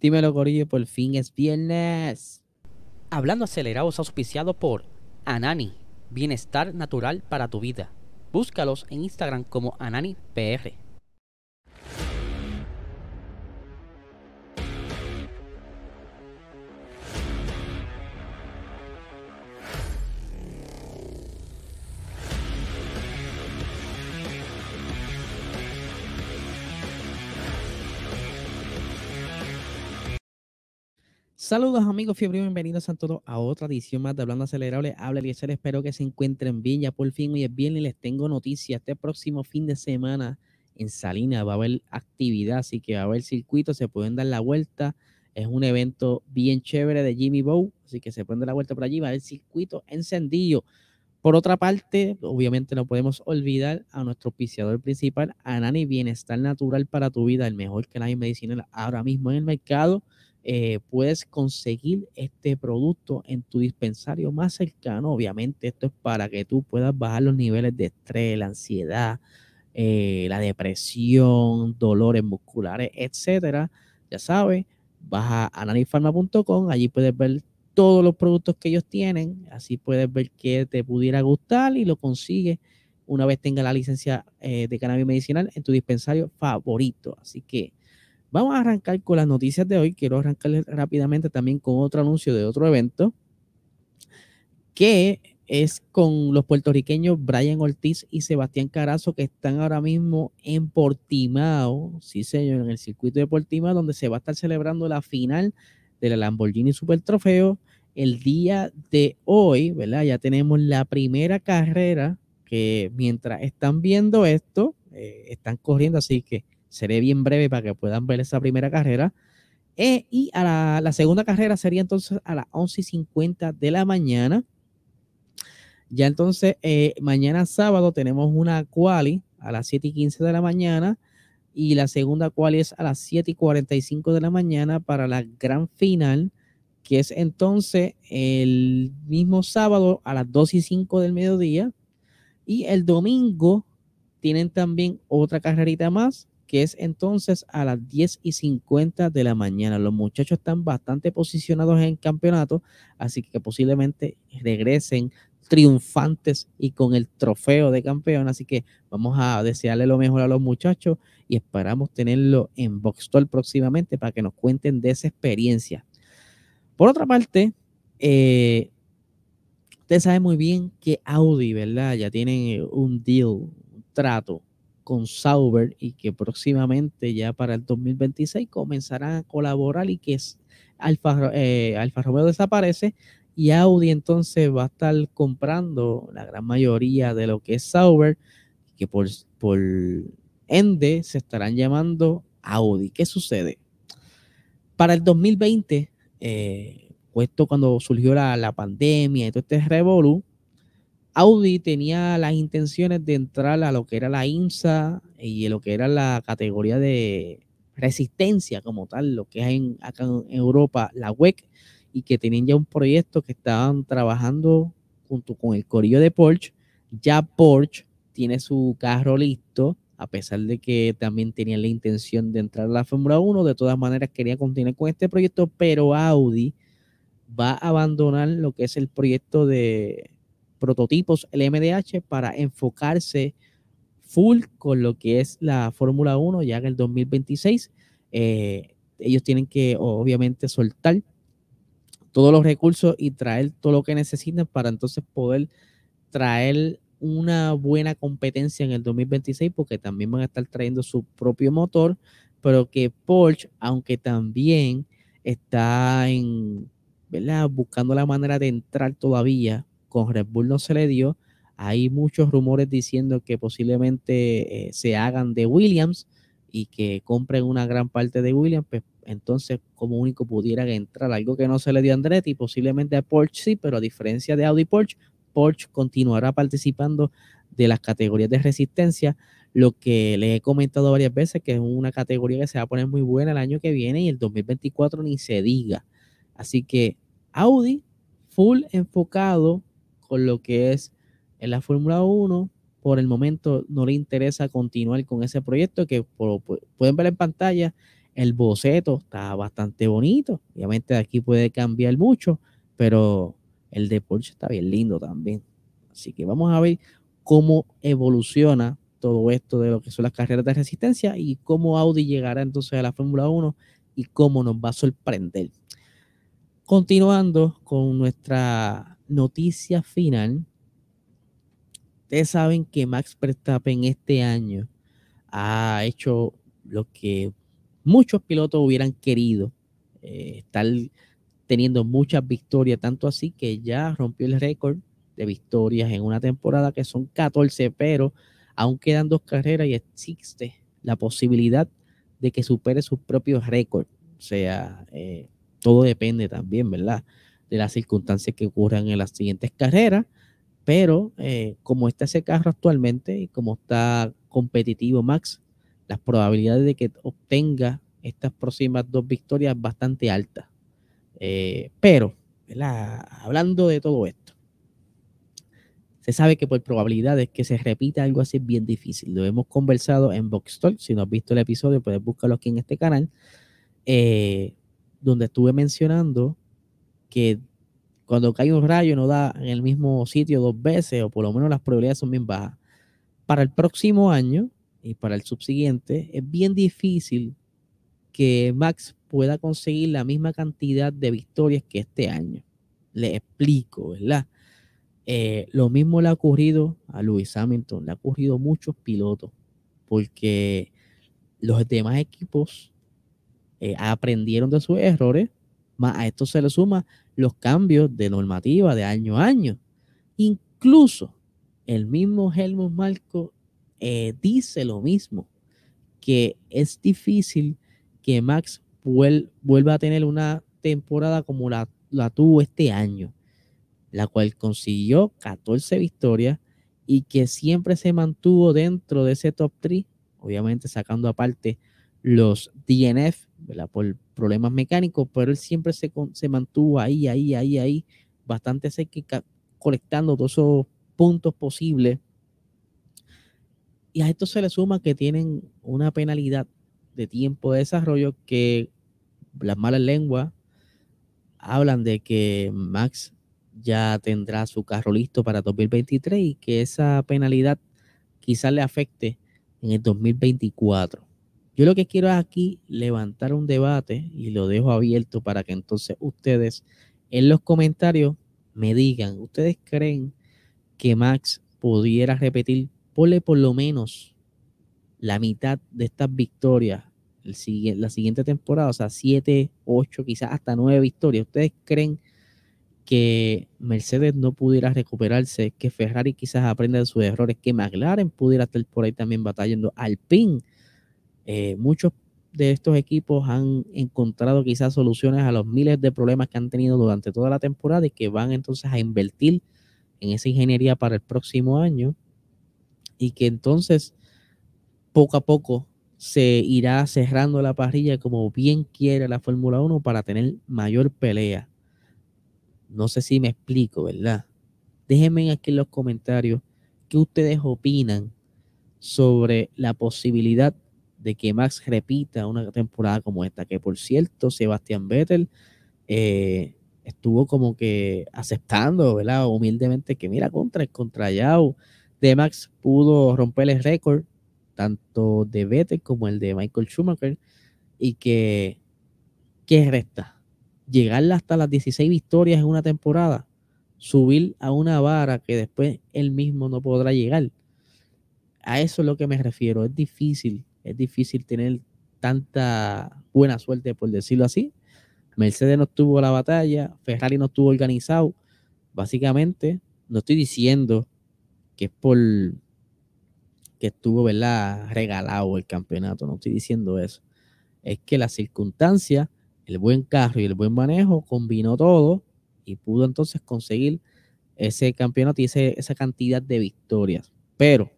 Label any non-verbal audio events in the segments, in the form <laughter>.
Dímelo, Corillo, por fin es viernes. Hablando acelerados auspiciado por Anani, bienestar natural para tu vida. Búscalos en Instagram como AnaniPR. Saludos amigos fiebre, bienvenidos a todos a otra edición más de Hablando Acelerable. Habla Eliezer, espero que se encuentren bien. Ya por fin hoy es viernes les tengo noticias. Este próximo fin de semana en Salinas va a haber actividad, así que va a haber circuito, se pueden dar la vuelta. Es un evento bien chévere de Jimmy Bow, así que se pueden dar la vuelta por allí, va a haber circuito encendido. Por otra parte, obviamente no podemos olvidar a nuestro auspiciador principal, Anani Bienestar Natural para tu vida, el mejor que nadie medicinal ahora mismo en el mercado eh, puedes conseguir este producto en tu dispensario más cercano. Obviamente esto es para que tú puedas bajar los niveles de estrés, la ansiedad, eh, la depresión, dolores musculares, etcétera. Ya sabes, vas a analifarma.com, allí puedes ver todos los productos que ellos tienen, así puedes ver qué te pudiera gustar y lo consigues una vez tenga la licencia eh, de cannabis medicinal en tu dispensario favorito. Así que Vamos a arrancar con las noticias de hoy. Quiero arrancar rápidamente también con otro anuncio de otro evento que es con los puertorriqueños Brian Ortiz y Sebastián Carazo que están ahora mismo en Portimao, sí señor, en el circuito de Portimao donde se va a estar celebrando la final de la Lamborghini Super Trofeo el día de hoy, ¿verdad? Ya tenemos la primera carrera que mientras están viendo esto, eh, están corriendo, así que seré bien breve para que puedan ver esa primera carrera. Eh, y a la, segunda carrera sería entonces a las 11.50 de la mañana. Ya entonces, eh, mañana sábado tenemos una quali a las 7.15 de la mañana y la segunda quali es a las 7.45 de la mañana para la gran final, que es entonces el mismo sábado a las 2 y 5 del mediodía. Y el domingo tienen también otra carrerita más que es entonces a las 10 y 50 de la mañana. Los muchachos están bastante posicionados en el campeonato, así que posiblemente regresen triunfantes y con el trofeo de campeón. Así que vamos a desearle lo mejor a los muchachos y esperamos tenerlo en Boxstore próximamente para que nos cuenten de esa experiencia. Por otra parte, eh, usted sabe muy bien que Audi, ¿verdad? Ya tienen un deal, un trato con Sauber y que próximamente ya para el 2026 comenzarán a colaborar y que es Alfa, eh, Alfa Romeo desaparece y Audi entonces va a estar comprando la gran mayoría de lo que es Sauber, que por, por ende se estarán llamando Audi. ¿Qué sucede? Para el 2020, eh, puesto cuando surgió la, la pandemia y todo este Audi tenía las intenciones de entrar a lo que era la IMSA y lo que era la categoría de resistencia como tal, lo que es en, acá en Europa, la WEC, y que tenían ya un proyecto que estaban trabajando junto con el corillo de Porsche. Ya Porsche tiene su carro listo, a pesar de que también tenían la intención de entrar a la Fórmula 1, de todas maneras quería continuar con este proyecto, pero Audi va a abandonar lo que es el proyecto de prototipos el MDH para enfocarse full con lo que es la Fórmula 1 ya en el 2026. Eh, ellos tienen que obviamente soltar todos los recursos y traer todo lo que necesitan para entonces poder traer una buena competencia en el 2026 porque también van a estar trayendo su propio motor, pero que Porsche, aunque también está en, ¿verdad? buscando la manera de entrar todavía con Red Bull no se le dio. Hay muchos rumores diciendo que posiblemente eh, se hagan de Williams y que compren una gran parte de Williams, pues entonces como único pudieran entrar algo que no se le dio a Andretti, posiblemente a Porsche sí, pero a diferencia de Audi Porsche, Porsche continuará participando de las categorías de resistencia, lo que les he comentado varias veces, que es una categoría que se va a poner muy buena el año que viene y el 2024 ni se diga. Así que Audi full enfocado con lo que es en la Fórmula 1. Por el momento no le interesa continuar con ese proyecto que pueden ver en pantalla. el boceto está bastante bonito. Obviamente aquí puede cambiar mucho, pero el de Porsche está bien lindo también. Así que vamos a ver cómo evoluciona todo esto de lo que son las carreras de resistencia y cómo Audi llegará entonces a la Fórmula 1 y cómo nos va a sorprender. Continuando con nuestra noticia final, ustedes saben que Max Verstappen este año ha hecho lo que muchos pilotos hubieran querido, eh, estar teniendo muchas victorias, tanto así que ya rompió el récord de victorias en una temporada que son 14, pero aún quedan dos carreras y existe la posibilidad de que supere sus propios récords. O sea, eh, todo depende también, ¿verdad? De las circunstancias que ocurran en las siguientes carreras, pero eh, como está ese carro actualmente y como está competitivo Max, las probabilidades de que obtenga estas próximas dos victorias bastante altas. Eh, pero, hablando de todo esto, se sabe que por probabilidades que se repita algo así es bien difícil. Lo hemos conversado en Box. Si no has visto el episodio, puedes buscarlo aquí en este canal, eh, donde estuve mencionando que cuando cae un rayo no da en el mismo sitio dos veces, o por lo menos las probabilidades son bien bajas. Para el próximo año, y para el subsiguiente, es bien difícil que Max pueda conseguir la misma cantidad de victorias que este año. Le explico, ¿verdad? Eh, lo mismo le ha ocurrido a Lewis Hamilton, le ha ocurrido a muchos pilotos, porque los demás equipos eh, aprendieron de sus errores, más a esto se le suma los cambios de normativa de año a año. Incluso el mismo Helmut Marko eh, dice lo mismo, que es difícil que Max vuelva a tener una temporada como la, la tuvo este año, la cual consiguió 14 victorias y que siempre se mantuvo dentro de ese top 3, obviamente sacando aparte los DNF, por problemas mecánicos, pero él siempre se, se mantuvo ahí, ahí, ahí, ahí, bastante cerca, colectando todos esos puntos posibles y a esto se le suma que tienen una penalidad de tiempo de desarrollo que las malas lenguas hablan de que Max ya tendrá su carro listo para 2023 y que esa penalidad quizás le afecte en el 2024. Yo lo que quiero es aquí levantar un debate y lo dejo abierto para que entonces ustedes en los comentarios me digan, ¿ustedes creen que Max pudiera repetir ponle por lo menos la mitad de estas victorias el, la siguiente temporada, o sea, siete, ocho, quizás hasta nueve victorias. ¿Ustedes creen que Mercedes no pudiera recuperarse, que Ferrari quizás aprenda de sus errores, que McLaren pudiera estar por ahí también batallando, Alpine? Eh, muchos de estos equipos han encontrado quizás soluciones a los miles de problemas que han tenido durante toda la temporada y que van entonces a invertir en esa ingeniería para el próximo año y que entonces poco a poco se irá cerrando la parrilla como bien quiere la Fórmula 1 para tener mayor pelea. No sé si me explico, ¿verdad? Déjenme aquí en los comentarios qué ustedes opinan sobre la posibilidad de que Max repita una temporada como esta, que por cierto, Sebastián Vettel eh, estuvo como que aceptando, ¿verdad? Humildemente que mira contra el contra Yao de Max pudo romper el récord tanto de Vettel como el de Michael Schumacher y que ¿qué resta? Llegar hasta las 16 victorias en una temporada, subir a una vara que después él mismo no podrá llegar. A eso es lo que me refiero. Es difícil, es difícil tener tanta buena suerte, por decirlo así. Mercedes no tuvo la batalla, Ferrari no estuvo organizado. Básicamente, no estoy diciendo que es por que estuvo, ¿verdad? Regalado el campeonato, no estoy diciendo eso. Es que la circunstancia, el buen carro y el buen manejo combinó todo y pudo entonces conseguir ese campeonato y esa cantidad de victorias. Pero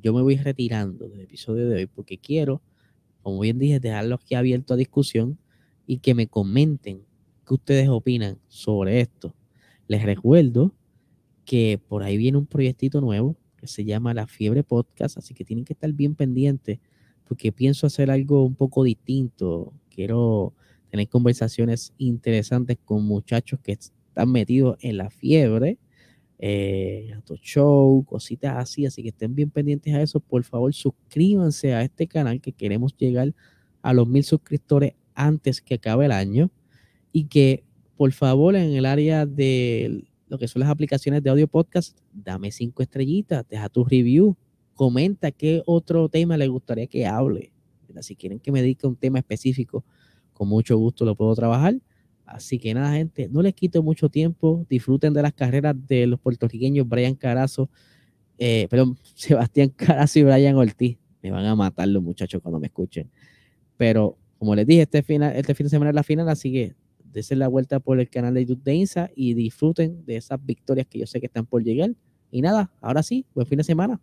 yo me voy retirando del episodio de hoy porque quiero, como bien dije, dejarlo aquí abierto a discusión y que me comenten qué ustedes opinan sobre esto. Les recuerdo que por ahí viene un proyectito nuevo que se llama La Fiebre Podcast, así que tienen que estar bien pendientes porque pienso hacer algo un poco distinto. Quiero tener conversaciones interesantes con muchachos que están metidos en la fiebre, eh, show, cositas así, así que estén bien pendientes a eso. Por favor, suscríbanse a este canal que queremos llegar a los mil suscriptores antes que acabe el año y que por favor en el área de lo que son las aplicaciones de audio podcast, dame cinco estrellitas, deja tu review, comenta qué otro tema le gustaría que hable. Si quieren que me dedique un tema específico, con mucho gusto lo puedo trabajar. Así que nada, gente, no les quito mucho tiempo. Disfruten de las carreras de los puertorriqueños Brian Carazo, eh, perdón, <laughs> Sebastián Carazo y Brian Ortiz. Me van a matar los muchachos cuando me escuchen. Pero como les dije, este, final, este fin de semana es la final, así que desen la vuelta por el canal de YouTube de INSA y disfruten de esas victorias que yo sé que están por llegar. Y nada, ahora sí, buen fin de semana.